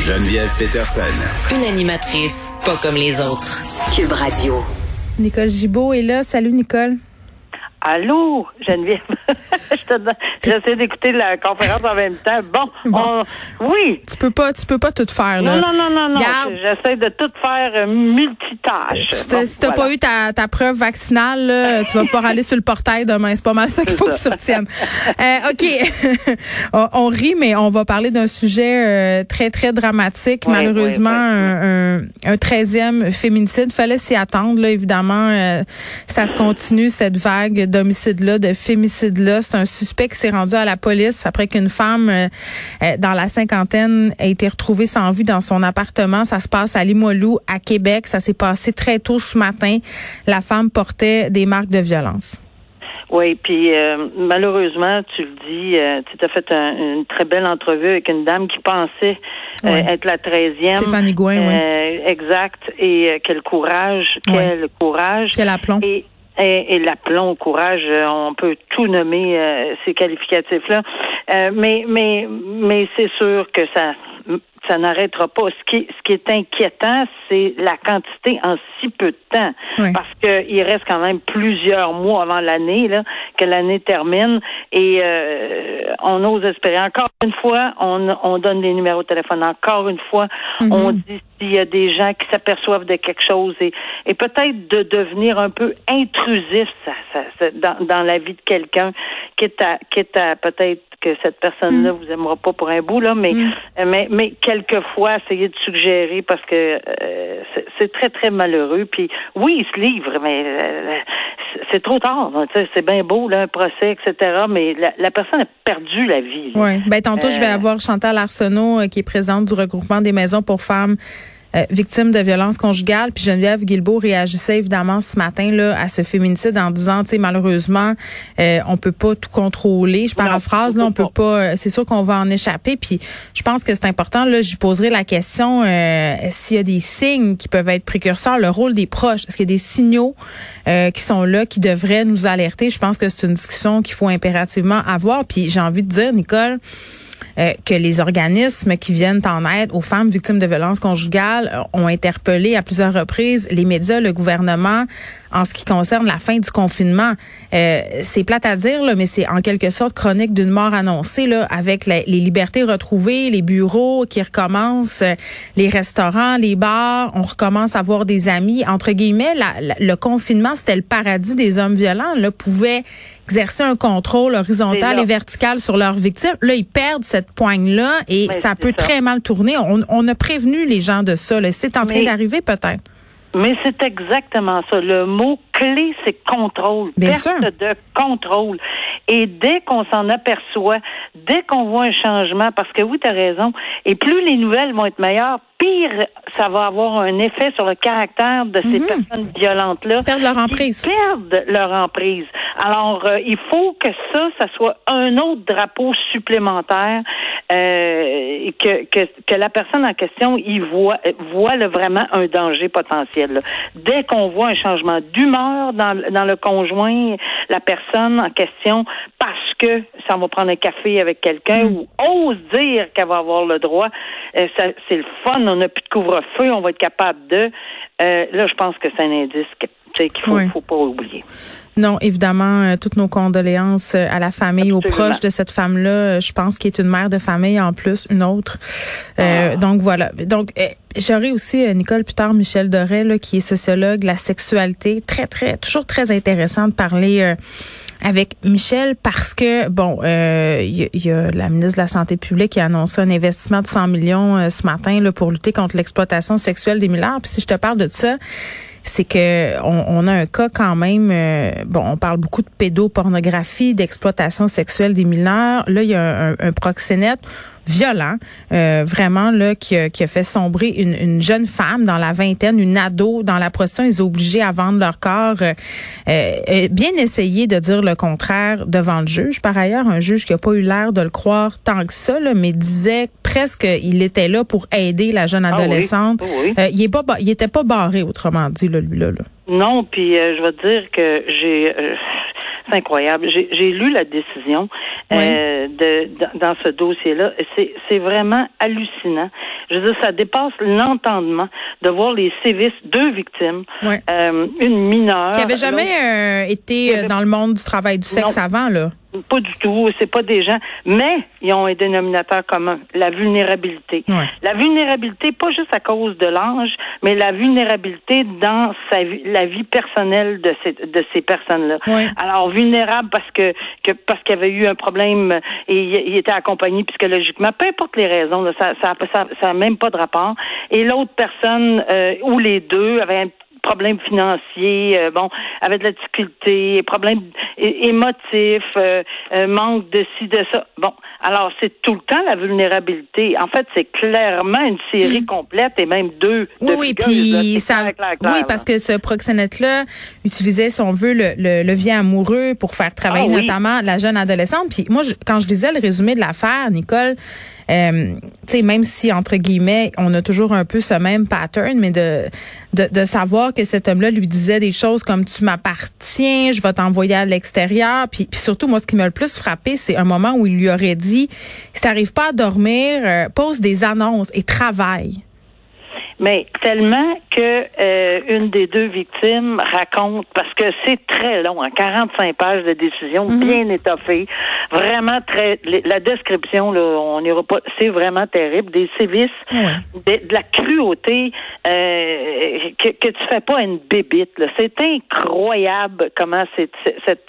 Geneviève Peterson. Une animatrice pas comme les autres. Cube Radio. Nicole Gibault est là. Salut, Nicole. Allô, Geneviève? J'essaie d'écouter la conférence en même temps. Bon, Bon. on- oui. Tu peux pas, tu peux pas tout faire, là. Non, non, non, non. Garde. J'essaie de tout faire euh, multitâche. Si t'as Bon, si t'as voilà. pas eu ta, ta preuve vaccinale, là, tu vas pouvoir aller sur le portail demain. C'est pas mal ça qu'il faut que tu retiennes. Euh, OK. on, on rit, mais on va parler d'un sujet euh, très, très dramatique. Malheureusement, un, un, un 13e féminicide. Fallait s'y attendre, là, évidemment. euh, ça se continue, cette vague d'homicide-là, de fémicide-là. C'est un suspect qui s'est rendu à la police après qu'une femme euh, euh, dans la cinquantaine a été retrouvée sans vie dans son appartement. Ça se passe à Limoilou, à Québec. Ça s'est passé très tôt ce matin. La femme portait des marques de violence. Oui, puis euh, malheureusement, tu le dis, euh, tu as fait un- une très belle entrevue avec une dame qui pensait euh, être la treizième. Stéphanie Gouin, oui. Exact. Et quel courage, quel courage. Quel aplomb. Et, et, et l'aplomb, courage, euh, on peut tout nommer euh, ces qualificatifs-là. Euh, mais mais mais c'est sûr que ça ça n'arrêtera pas. Ce qui, ce qui est inquiétant, c'est la quantité en si peu de temps. Oui. Parce qu'il reste quand même plusieurs mois avant l'année, là, que l'année termine. Et euh, on ose espérer. Encore une fois, on, on donne les numéros de téléphone. Encore une fois, on dit s'il y a des gens qui s'aperçoivent de quelque chose et, et peut-être de devenir un peu intrusif ça, ça, ça, dans, dans la vie de quelqu'un, quitte à, quitte à peut-être que cette personne-là vous aimera pas pour un bout là, mais mais mais quelquefois essayer de suggérer parce que euh, c'est- très très malheureux. Puis oui, il se livre, mais euh, c'est- trop tard. hein, C'est bien beau là, un procès, etc. Mais la, la personne a perdu la vie. là. Oui. Ben, tantôt, je vais Euh, avoir Chantal Arsenault, euh, qui est présidente du regroupement des maisons pour femmes euh, victimes de violences conjugales. Puis Geneviève Guilbeault réagissait évidemment ce matin là à ce féminicide en disant, tu sais, malheureusement, euh, on peut pas tout contrôler. Je paraphrase, là, on peut pas. euh, C'est sûr qu'on va en échapper. Puis je pense que c'est important. Là, je poserai la question euh, s'il y a des signes qui peuvent être précurseurs, le rôle des proches. Est-ce qu'il y a des signaux euh, qui sont là, qui devraient nous alerter? Je pense que c'est une discussion qu'il faut impérativement avoir. Puis j'ai envie de dire, Nicole, euh, que les organismes qui viennent en aide aux femmes victimes de violences conjugales euh, ont interpellé à plusieurs reprises les médias, le gouvernement en ce qui concerne la fin du confinement. Euh, c'est plate à dire, là, mais c'est en quelque sorte chronique d'une mort annoncée, là, avec les libertés retrouvées, les bureaux qui recommencent, euh, les restaurants, les bars, on recommence à voir des amis. Entre guillemets, le confinement, c'était le paradis des hommes violents, là, pouvaient exercer un contrôle horizontal et vertical sur leurs victimes. Là, ils perdent cette poigne-là et Mais ça peut ça. très mal tourner. On, on a prévenu les gens de ça. C'est en train d'arriver peut-être. Mais c'est exactement ça. Le mot clé, c'est contrôle. Bien Perte sûr. de contrôle. Et dès qu'on s'en aperçoit, dès qu'on voit un changement, parce que oui, tu as raison, et plus les nouvelles vont être meilleures, pire ça va avoir un effet sur le caractère de ces personnes violentes-là. Perdre leur qui emprise. perdent leur emprise. Alors, euh, il faut que ça, ça soit un autre drapeau supplémentaire, euh, que, que, que la personne en question y voit, voit là, vraiment un danger potentiel. là. Dès qu'on voit un changement d'humeur dans, dans le conjoint, la personne en question, parce que ça va prendre un café avec quelqu'un ou ose dire qu'elle va avoir le droit, euh, ça- c'est le fun, on n'a plus de couvre-feu, on va être capable de. Euh, là, je pense que c'est un indice qu'il faut, Oui. faut pas oublier. Non, évidemment, euh, toutes nos condoléances euh, à la famille, aux proches de cette femme-là. Euh, Je pense qu'elle est une mère de famille en plus, une autre. Euh, Ah. Donc voilà. Donc euh, j'aurai aussi euh, Nicole plus tard, Michel Doré, là, qui est sociologue, la sexualité, très très toujours très intéressant de parler. euh, avec Michel parce que bon, euh, il y, a- il y a la ministre de la Santé publique qui a annoncé un investissement de 100 millions euh, ce matin là, pour lutter contre l'exploitation sexuelle des mineurs. Puis si je te parle de ça, c'est que on, on a un cas quand même. euh, bon, on parle beaucoup de pédopornographie, d'exploitation sexuelle des mineurs. Là, il y a un, un- un proxénète. Violent, euh, vraiment là qui a, qui a fait sombrer une, une, jeune femme dans la vingtaine, une ado dans la prostitution. Ils ont obligés à vendre leur corps. Euh, euh, bien essayé de dire le contraire devant le juge. Par ailleurs, un juge qui a pas eu l'air de le croire tant que ça, là, mais disait presque qu'il était là pour aider la jeune ah adolescente. Ah il est pas, il était pas barré, autrement dit, là, lui là. là. Non, puis je vais te dire que j'ai c'est incroyable. J'ai lu la décision euh, de, dans ce dossier-là. C'est vraiment hallucinant. Je veux dire, ça dépasse l'entendement de voir les sévices, deux victimes, euh, une mineure. Qui avait jamais euh, été dans le monde du travail du sexe avant, là. Pas du tout, c'est pas des gens, mais ils ont un dénominateur commun, la vulnérabilité. La vulnérabilité, pas juste à cause de l'ange, mais la vulnérabilité dans sa vie, la vie personnelle de ces, de ces personnes-là. Alors vulnérable parce que, que parce qu'il y avait eu un problème et il, était accompagné psychologiquement, peu importe les raisons, ça, ça, ça, ça, même pas de rapport. Et l'autre personne euh, ou les deux avaient un problèmes financiers, euh, bon, avec de la difficulté, problèmes émotifs, euh, euh, manque de ci, de ça. Bon, alors c'est tout le temps la vulnérabilité. En fait, c'est clairement une série mm. complète et même deux. Oui, oui, puis ça, oui, parce que ce proxénète-là utilisait, si on veut, le, le levier amoureux pour faire travailler ah notamment la jeune adolescente. Puis moi, quand je disais le résumé de l'affaire, Nicole, euh, tu sais, même si entre guillemets, on a toujours un peu ce même pattern, mais de de, de savoir que cet homme-là lui disait des choses comme tu m'appartiens, je vais t'envoyer à l'extérieur, puis, puis surtout moi, ce qui m'a le plus frappé, c'est un moment où il lui aurait dit si t'arrives pas à dormir, euh, pose des annonces et travaille mais tellement que euh, une des deux victimes raconte, parce que c'est très long, hein, 45 pages de décision, mhm. bien étoffées, vraiment très, la description, là, on n'ira pas, c'est vraiment terrible, des sévices, de, la cruauté, euh, que, que tu fais pas une bébite, c'est incroyable comment c'est, cette,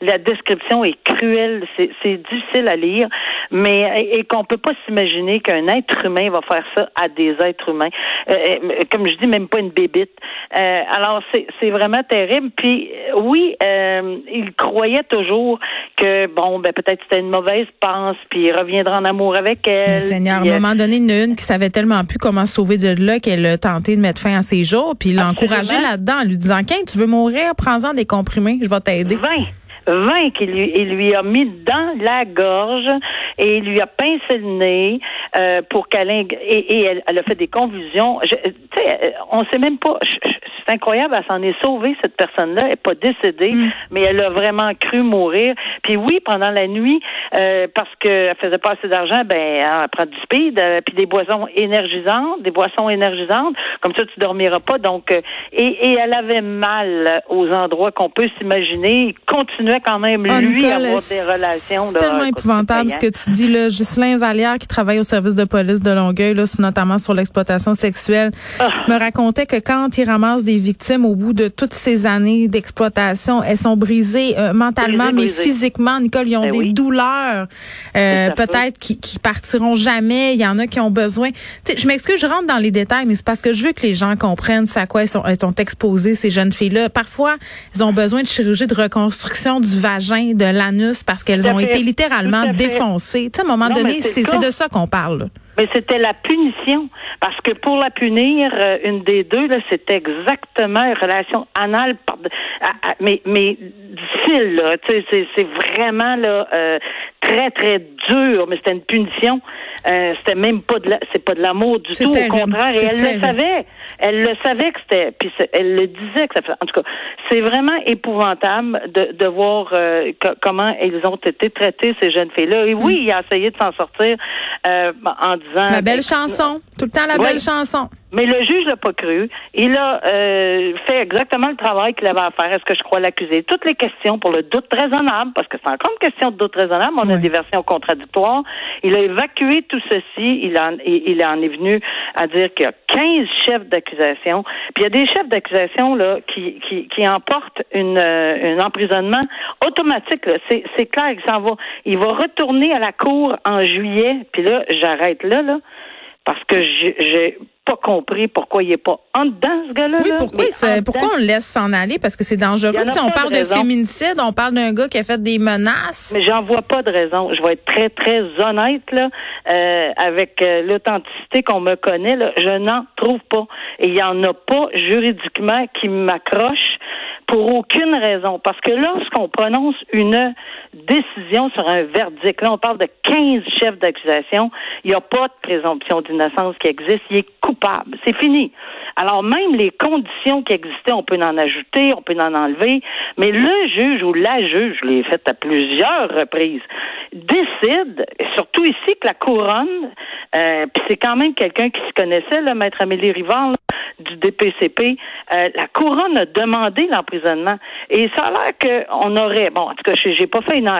la description est cruelle, c'est, difficile à lire, mais et, qu'on peut pas s'imaginer qu'un être humain va faire ça à des êtres humains. Euh, euh, comme je dis, même pas une bébite. Euh, alors, c'est vraiment terrible. Puis, oui, il croyait toujours que, bon, ben peut-être c'était une mauvaise pense, puis il reviendra en amour avec elle. Mais Seigneur, à un moment donné, une, une qui savait tellement plus comment se sauver de là qu'elle a tenté de mettre fin à ses jours, puis il l'a encouragé là-dedans en lui disant, quand tu veux mourir, prends-en des comprimés, je vais t'aider. 20 20 qu'il lui, il lui a mis dans la gorge et il lui a pincé le nez euh, pour qu'elle et, et elle, elle, a fait des convulsions. Tu sais, on sait même pas. C'est incroyable, elle s'en est sauvée cette personne-là, elle n'est pas décédée, mm. mais elle a vraiment cru mourir. Puis oui, pendant la nuit, euh, parce qu'elle faisait pas assez d'argent, ben elle prend du speed, euh, puis des boissons énergisantes, des boissons énergisantes. Comme ça, tu dormiras pas. Donc, euh, et, et elle avait mal aux endroits qu'on peut s'imaginer. Il quand même lui à avoir des relations. C'est tellement épouvantable ce que tu dis là. Ghislain Vallière qui travaille au service de police de Longueuil, là, notamment sur l'exploitation sexuelle, ah. me racontait que quand il ramasse des victimes au bout de toutes ces années d'exploitation, elles sont brisées euh, mentalement, mais physiquement. Nicole, ils ont ben des douleurs, euh, peut-être qui, qui partiront jamais. Il y en a qui ont besoin. sais, je m'excuse, je rentre dans les détails, mais c'est parce que je veux que les gens comprennent à quoi elles sont, elles sont exposées ces jeunes filles-là. Parfois, ils ont besoin de chirurgie de reconstruction du vagin, de l'anus, parce qu'elles ont été littéralement défoncées. Tu sais, à un moment donné, c'est de ça qu'on parle. Mais c'était la punition. Parce que pour la punir, euh, une des deux, c'était exactement une relation anale, mais, mais difficile, là. Tu sais, c'est vraiment, là, euh, très, très dur, mais c'était une punition. Euh, c'était même pas de c'est pas de l'amour du tout, au contraire. Et elle le savait. Elle le savait que c'était, puis elle le disait que ça fait. En tout cas, c'est vraiment épouvantable de, de voir euh, comment ils ont été traités ces jeunes filles-là. Et oui, mm. il a essayé de s'en sortir euh, en disant. La belle ben, chanson, tout le temps la belle chanson. Mais le juge l'a pas cru. Il a euh, fait exactement le travail qu'il avait à faire. Est-ce que je crois l'accuser? Toutes les questions pour le doute raisonnable, parce que c'est encore une question de doute raisonnable. On a des versions contradictoires. Il a évacué tout ceci. Il en, il en est venu à dire qu'il y a 15 chefs d'accusation. Puis il y a des chefs d'accusation là qui, qui, qui emportent une, euh, un emprisonnement automatique. C'est, c'est clair qu'il s'en va. Il va retourner à la cour en juillet. Puis là, j'arrête là, là, parce que j'ai pas compris pourquoi il est pas en dedans, ce gars-là. Oui, pourquoi, pourquoi on le laisse s'en aller? Parce que c'est dangereux. Tu sais, on parle de féminicide, on parle d'un gars qui a fait des menaces. Mais j'en vois pas de raison. Je vais être très, très honnête, là, euh, avec euh, l'authenticité qu'on me connaît, là, je n'en trouve pas. Et il y en a pas juridiquement qui m'accroche pour aucune raison. Parce que lorsqu'on prononce une décision sur un verdict, là, on parle de 15 chefs d'accusation, il n'y a pas de présomption d'innocence qui existe. Il est coupable. C'est fini. Alors, même les conditions qui existaient, on peut en ajouter, on peut en enlever, mais le juge ou la juge, je l'ai fait à plusieurs reprises, décide, surtout ici, que la couronne, euh, puis c'est quand même quelqu'un qui se connaissait, le maître Amélie Rivard, du DPCP, euh, la couronne a demandé l'emprisonnement. Et ça a l'air qu'on aurait, bon, en tout cas, j'ai pas fait une,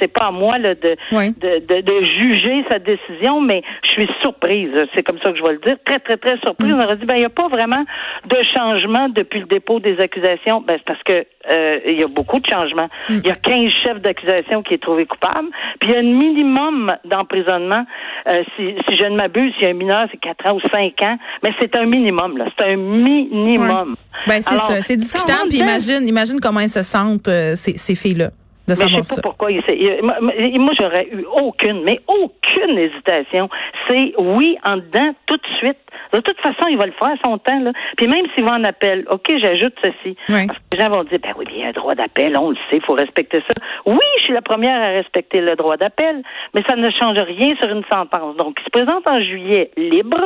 c'est pas à moi là, de, Oui. de, de, de juger sa décision, mais je suis surprise. C'est comme ça que je vais le dire. Très, très, très surprise. On aurait dit, ben, il n'y a pas vraiment de changement depuis le dépôt des accusations. Ben, c'est parce que euh, il y a beaucoup de changements. Il y a 15 chefs d'accusation qui est trouvé coupable. Puis il y a un minimum d'emprisonnement. Euh, si, si je ne m'abuse, s'il y a un mineur, c'est 4 ans ou 5 ans. Mais c'est un minimum, là. C'est un minimum. Ben, c'est ça. C'est discutable. Puis imagine, imagine comment elles se sentent, euh, ces, ces filles-là, de Mais je sais pas ça. pourquoi. il il- moi, j'aurais eu aucune, mais aucune hésitation. C'est oui en dedans tout de suite. De toute façon, il va le faire à son temps. Là. Puis même s'il va en appel, OK, j'ajoute ceci. Oui. Parce que les gens vont dire, ben oui, il y a un droit d'appel, on le sait, il faut respecter ça. Oui, je suis la première à respecter le droit d'appel, mais ça ne change rien sur une sentence. Donc, il se présente en juillet libre,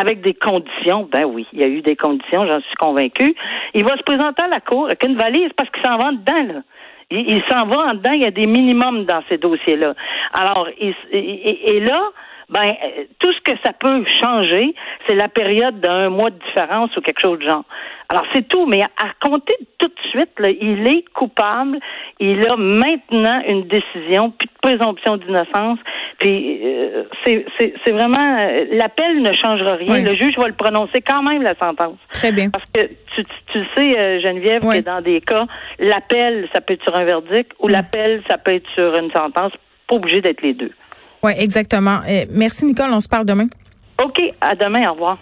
avec des conditions. Ben oui, il y a eu des conditions, j'en suis convaincue. Il va se présenter à la cour avec une valise parce qu'il s'en va dedans, là. Il, il s'en va en dedans, il y a des minimums dans ces dossiers-là. Alors, il- et là, ben, euh, tout ce que ça peut changer, c'est la période d'un mois de différence ou quelque chose de genre. Alors, c'est tout, mais à compter tout de suite, là, il est coupable, il a maintenant une décision, puis de présomption d'innocence, puis euh, c'est c'est- c'est vraiment, euh, l'appel ne changera rien, Oui. le juge va le prononcer quand même, la sentence. Très bien. Parce que tu, tu, sais, Geneviève, Oui. que dans des cas, l'appel, ça peut être sur un verdict ou l'appel, ça peut être sur une sentence. Pas obligé d'être les deux. Oui, exactement. Euh, merci, Nicole. On se parle demain. OK, à demain, au revoir.